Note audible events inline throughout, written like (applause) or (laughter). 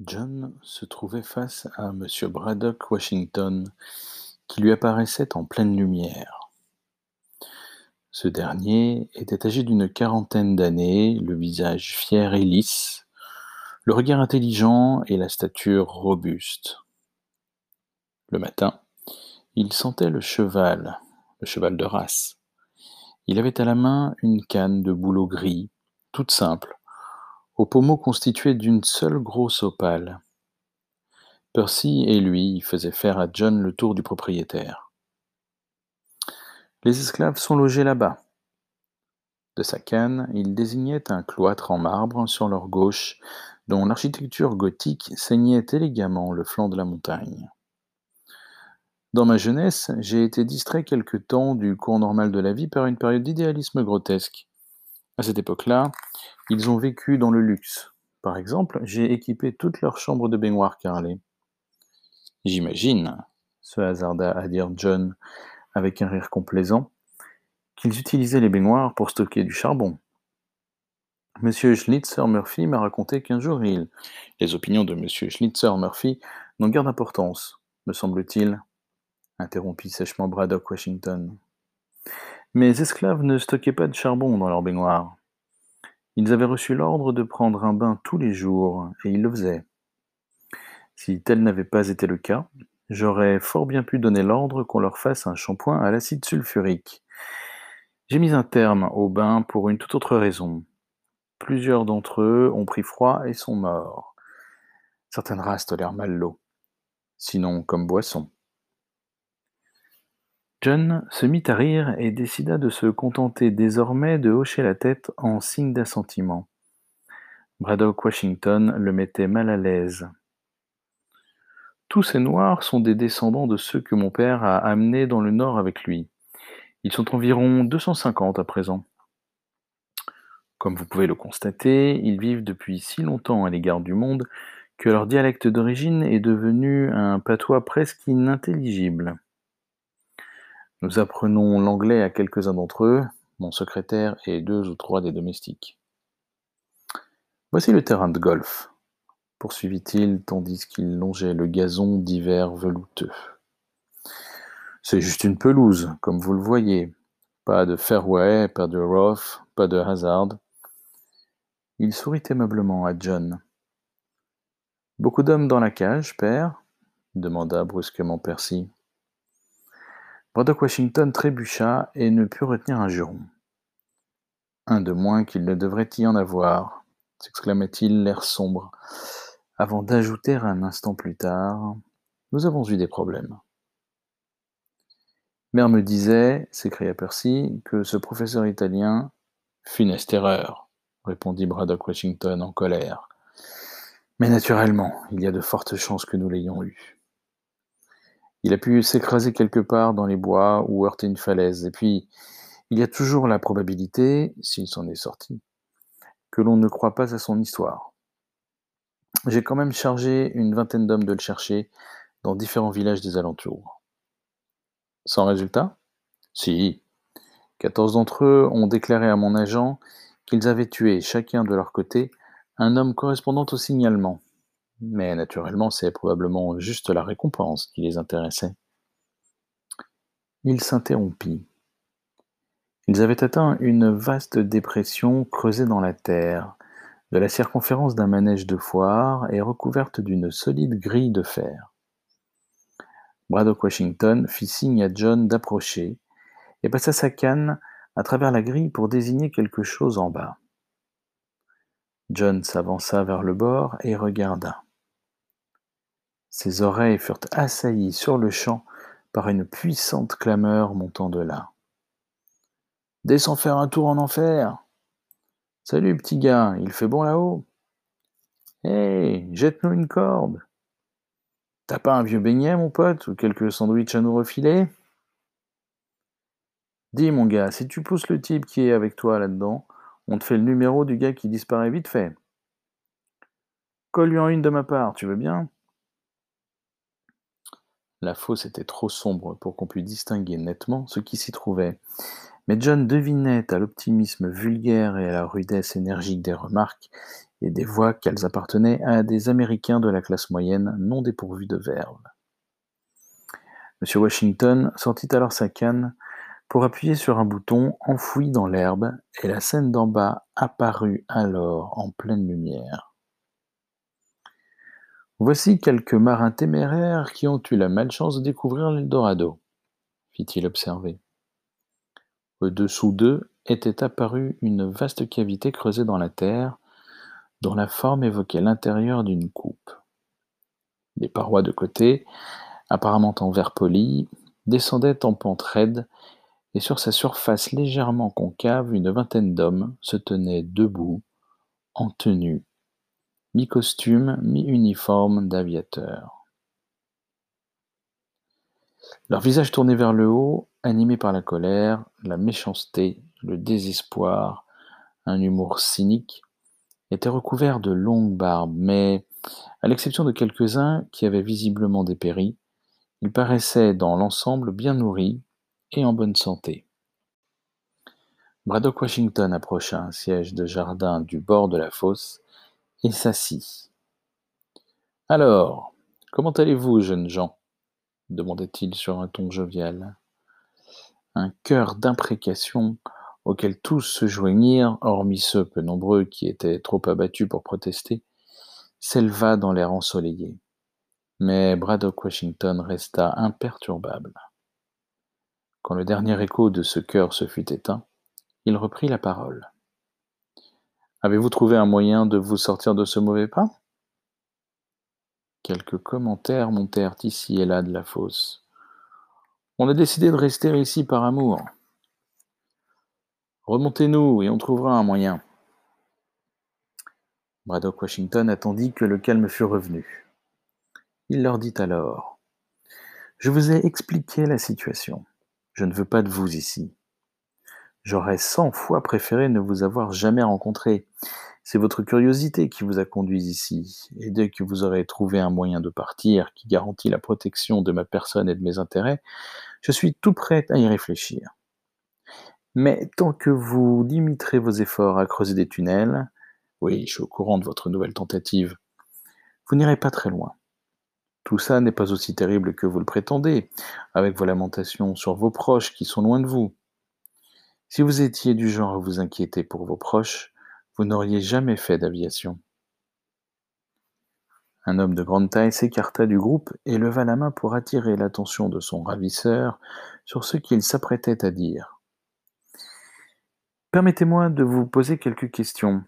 John se trouvait face à Monsieur Braddock Washington, qui lui apparaissait en pleine lumière. Ce dernier était âgé d'une quarantaine d'années, le visage fier et lisse, le regard intelligent et la stature robuste. Le matin, il sentait le cheval, le cheval de race. Il avait à la main une canne de bouleau gris, toute simple, au pommeau constitué d'une seule grosse opale. Percy et lui faisaient faire à John le tour du propriétaire. Les esclaves sont logés là-bas. De sa canne, il désignait un cloître en marbre sur leur gauche, dont l'architecture gothique ceignait élégamment le flanc de la montagne. Dans ma jeunesse, j'ai été distrait quelque temps du cours normal de la vie par une période d'idéalisme grotesque. À cette époque-là, ils ont vécu dans le luxe. Par exemple, j'ai équipé toute leur chambre de baignoire carrelée. J'imagine, se hasarda à dire John avec un rire complaisant, qu'ils utilisaient les baignoires pour stocker du charbon. Monsieur Schlitzer Murphy m'a raconté qu'un jour il. Les opinions de Monsieur Schlitzer Murphy n'ont guère d'importance, me semble-t-il interrompit sèchement Braddock Washington. Mes esclaves ne stockaient pas de charbon dans leur baignoire. Ils avaient reçu l'ordre de prendre un bain tous les jours, et ils le faisaient. Si tel n'avait pas été le cas, j'aurais fort bien pu donner l'ordre qu'on leur fasse un shampoing à l'acide sulfurique. J'ai mis un terme au bain pour une toute autre raison. Plusieurs d'entre eux ont pris froid et sont morts. Certaines races tolèrent mal l'eau, sinon comme boisson. John se mit à rire et décida de se contenter désormais de hocher la tête en signe d'assentiment. Braddock Washington le mettait mal à l'aise. Tous ces Noirs sont des descendants de ceux que mon père a amenés dans le Nord avec lui. Ils sont environ 250 à présent. Comme vous pouvez le constater, ils vivent depuis si longtemps à l'égard du monde que leur dialecte d'origine est devenu un patois presque inintelligible. Nous apprenons l'anglais à quelques-uns d'entre eux, mon secrétaire et deux ou trois des domestiques. Voici le terrain de golf, poursuivit-il tandis qu'il longeait le gazon d'hiver velouteux. C'est juste une pelouse, comme vous le voyez. Pas de fairway, pas de rough, pas de hazard. Il sourit aimablement à John. Beaucoup d'hommes dans la cage, père? demanda brusquement Percy. Braddock Washington trébucha et ne put retenir un juron. Un de moins qu'il ne devrait y en avoir, s'exclama-t-il, l'air sombre, avant d'ajouter un instant plus tard Nous avons eu des problèmes. Mère me disait, s'écria Percy, que ce professeur italien. Funeste erreur, répondit Braddock Washington en colère. Mais naturellement, il y a de fortes chances que nous l'ayons eu. Il a pu s'écraser quelque part dans les bois ou heurter une falaise. Et puis, il y a toujours la probabilité, s'il s'en est sorti, que l'on ne croit pas à son histoire. J'ai quand même chargé une vingtaine d'hommes de le chercher dans différents villages des alentours. Sans résultat? Si. Quatorze d'entre eux ont déclaré à mon agent qu'ils avaient tué, chacun de leur côté, un homme correspondant au signalement. Mais naturellement, c'est probablement juste la récompense qui les intéressait. Il s'interrompit. Ils avaient atteint une vaste dépression creusée dans la terre, de la circonférence d'un manège de foire et recouverte d'une solide grille de fer. Braddock Washington fit signe à John d'approcher et passa sa canne à travers la grille pour désigner quelque chose en bas. John s'avança vers le bord et regarda. Ses oreilles furent assaillies sur-le-champ par une puissante clameur montant de là. Descends faire un tour en enfer. Salut, petit gars, il fait bon là-haut. Hé, jette-nous une corde. T'as pas un vieux beignet, mon pote, ou quelques sandwichs à nous refiler? Dis, mon gars, si tu pousses le type qui est avec toi là-dedans, on te fait le numéro du gars qui disparaît vite fait. Colle-lui en une de ma part, tu veux bien? La fosse était trop sombre pour qu'on pût distinguer nettement ce qui s'y trouvait, Mais John devinait à l'optimisme vulgaire et à la rudesse énergique des remarques et des voix qu'elles appartenaient à des Américains de la classe moyenne non dépourvus de verve. M. Washington sortit alors sa canne pour appuyer sur un bouton enfoui dans l'herbe, et la scène d'en bas apparut alors en pleine lumière. Voici quelques marins téméraires qui ont eu la malchance de découvrir l'Eldorado, fit-il observer. Au-dessous d'eux était apparue une vaste cavité creusée dans la terre, dont la forme évoquait l'intérieur d'une coupe. Les parois de côté, apparemment en verre poli, descendaient en pente raide et sur sa surface légèrement concave une vingtaine d'hommes se tenaient debout, en tenue, mi-costume, mi-uniforme d'aviateurs. Leurs visages tournés vers le haut, animés par la colère, la méchanceté, le désespoir, un humour cynique, étaient recouverts de longues barbes, mais, à l'exception de quelques-uns qui avaient visiblement dépéri, ils paraissaient dans l'ensemble bien nourris, et en bonne santé. Braddock Washington approcha un siège de jardin du bord de la fosse et s'assit. Alors, comment allez-vous, jeunes gens demandait-il sur un ton jovial. Un chœur d'imprécations auquel tous se joignirent, hormis ceux peu nombreux qui étaient trop abattus pour protester, s'éleva dans l'air ensoleillé. Mais Braddock Washington resta imperturbable. Quand le dernier écho de ce chœur se fut éteint, il reprit la parole. Avez-vous trouvé un moyen de vous sortir de ce mauvais pas? Quelques commentaires montèrent ici et là de la fosse. On a décidé de rester ici par amour. Remontez-nous et on trouvera un moyen. Braddock Washington attendit que le calme fût revenu. Il leur dit alors Je vous ai expliqué la situation. Je ne veux pas de vous ici. J'aurais cent fois préféré ne vous avoir jamais rencontré. C'est votre curiosité qui vous a conduit ici, et dès que vous aurez trouvé un moyen de partir qui garantit la protection de ma personne et de mes intérêts, je suis tout prêt à y réfléchir. Mais tant que vous limiterez vos efforts à creuser des tunnels, oui, je suis au courant de votre nouvelle tentative, vous n'irez pas très loin. Tout ça n'est pas aussi terrible que vous le prétendez, avec vos lamentations sur vos proches qui sont loin de vous. Si vous étiez du genre à vous inquiéter pour vos proches, vous n'auriez jamais fait d'aviation. Un homme de grande taille s'écarta du groupe et leva la main pour attirer l'attention de son ravisseur sur ce qu'il s'apprêtait à dire. Permettez-moi de vous poser quelques questions,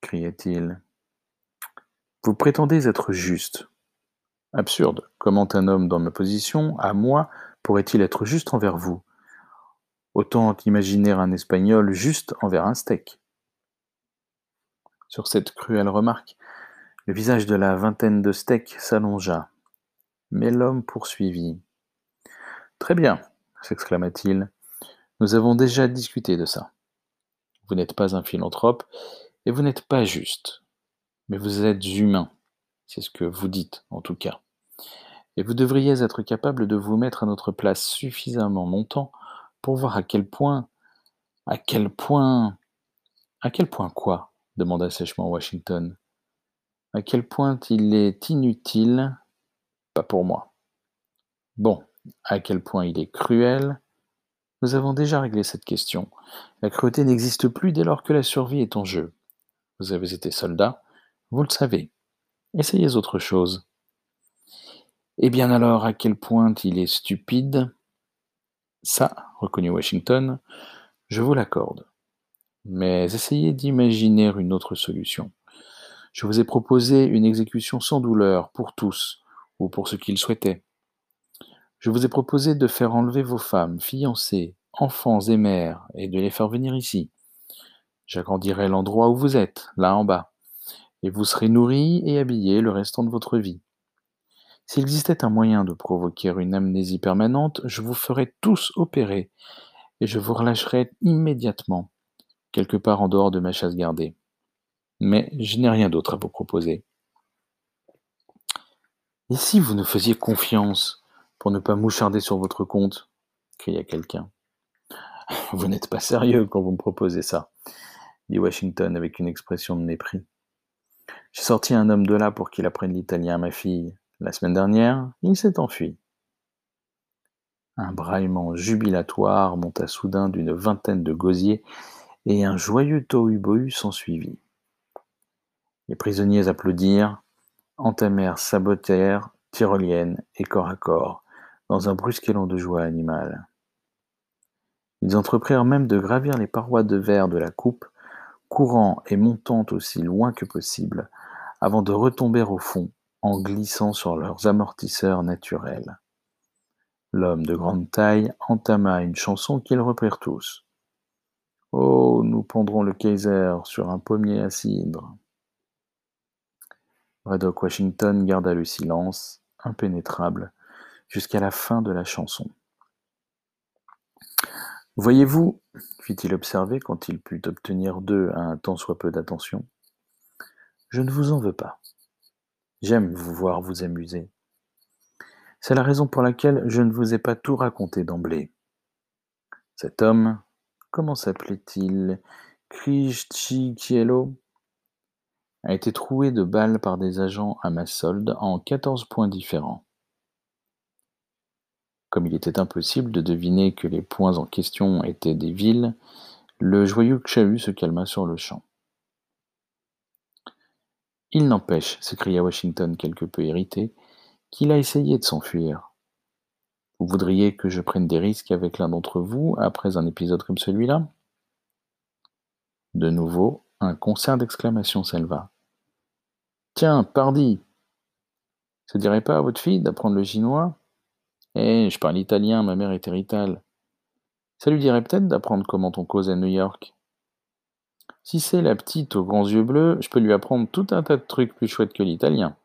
criait-il. Vous prétendez être juste, Absurde. Comment un homme dans ma position, à moi, pourrait-il être juste envers vous? Autant qu'imaginer un Espagnol juste envers un steak. Sur cette cruelle remarque, le visage de la vingtaine de steaks s'allongea. Mais l'homme poursuivit. Très bien, s'exclama-t-il. Nous avons déjà discuté de ça. Vous n'êtes pas un philanthrope et vous n'êtes pas juste. Mais vous êtes humain. C'est ce que vous dites, en tout cas. Et vous devriez être capable de vous mettre à notre place suffisamment longtemps pour voir à quel point. À quel point. À quel point quoi? demanda sèchement Washington. À quel point il est inutile? Pas pour moi. Bon, à quel point il est cruel? Nous avons déjà réglé cette question. La cruauté n'existe plus dès lors que la survie est en jeu. Vous avez été soldat, vous le savez. Essayez autre chose. Eh bien alors, à quel point il est stupide? Ça, reconnut Washington, je vous l'accorde. Mais essayez d'imaginer une autre solution. Je vous ai proposé une exécution sans douleur pour tous, ou pour ceux qu'ils souhaitaient. Je vous ai proposé de faire enlever vos femmes, fiancées, enfants et mères, et de les faire venir ici. J'agrandirai l'endroit où vous êtes, là en bas et vous serez nourri et habillé le restant de votre vie. S'il existait un moyen de provoquer une amnésie permanente, je vous ferais tous opérer, et je vous relâcherais immédiatement, quelque part en dehors de ma chasse gardée. Mais je n'ai rien d'autre à vous proposer. Et si vous nous faisiez confiance pour ne pas moucharder sur votre compte? cria quelqu'un. (laughs) Vous n'êtes pas sérieux quand vous me proposez ça, dit Washington avec une expression de mépris. J'ai sorti un homme de là pour qu'il apprenne l'italien à ma fille. La semaine dernière, il s'est enfui. Un braillement jubilatoire monta soudain d'une vingtaine de gosiers et un joyeux tohu-bohu s'ensuivit. Les prisonniers applaudirent, entamèrent sabotèrent, tyroliennes et corps à corps, dans un brusque élan de joie animale. Ils entreprirent même de gravir les parois de verre de la coupe, courant et montant aussi loin que possible, avant de retomber au fond en glissant sur leurs amortisseurs naturels. L'homme de grande taille entama une chanson qu'ils reprirent tous. Oh, nous pendrons le Kaiser sur un pommier à cidre. Braddock Washington garda le silence, impénétrable, jusqu'à la fin de la chanson. Voyez-vous, fit-il observer quand il put obtenir d'eux un tant soit peu d'attention, je ne vous en veux pas. J'aime vous voir vous amuser. C'est la raison pour laquelle je ne vous ai pas tout raconté d'emblée. Cet homme, comment s'appelait-il? Krishchikielo a été troué de balles par des agents à ma solde en quatorze points différents. Comme il était impossible de deviner que les points en question étaient des villes, le joyeux chahut se calma sur-le-champ. Il n'empêche, s'écria Washington quelque peu irrité, qu'il a essayé de s'enfuir. Vous voudriez que je prenne des risques avec l'un d'entre vous après un épisode comme celui-là? De nouveau, un concert d'exclamations s'éleva. Tiens, pardi Ça dirait pas à votre fille d'apprendre le chinois? Eh, je parle italien, ma mère est héritale. Ça lui dirait peut-être d'apprendre comment on cause à New York. Si c'est la petite aux grands yeux bleus, je peux lui apprendre tout un tas de trucs plus chouettes que l'italien.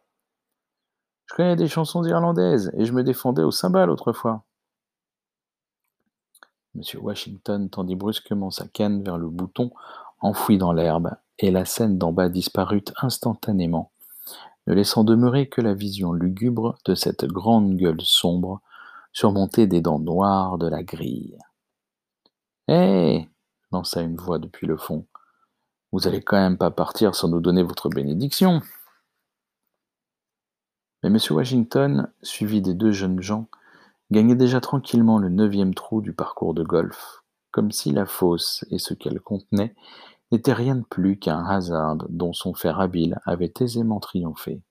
Je connais des chansons irlandaises et je me défendais au cymbale autrefois. Monsieur Washington tendit brusquement sa canne vers le bouton enfoui dans l'herbe, et la scène d'en bas disparut instantanément, ne laissant demeurer que la vision lugubre de cette grande gueule sombre surmonté des dents noires de la grille. Hé lança une voix depuis le fond. Vous allez quand même pas partir sans nous donner votre bénédiction. Mais M. Washington, suivi des deux jeunes gens, gagnait déjà tranquillement le neuvième trou du parcours de golf, comme si la fosse et ce qu'elle contenait n'étaient rien de plus qu'un hasard dont son fer habile avait aisément triomphé.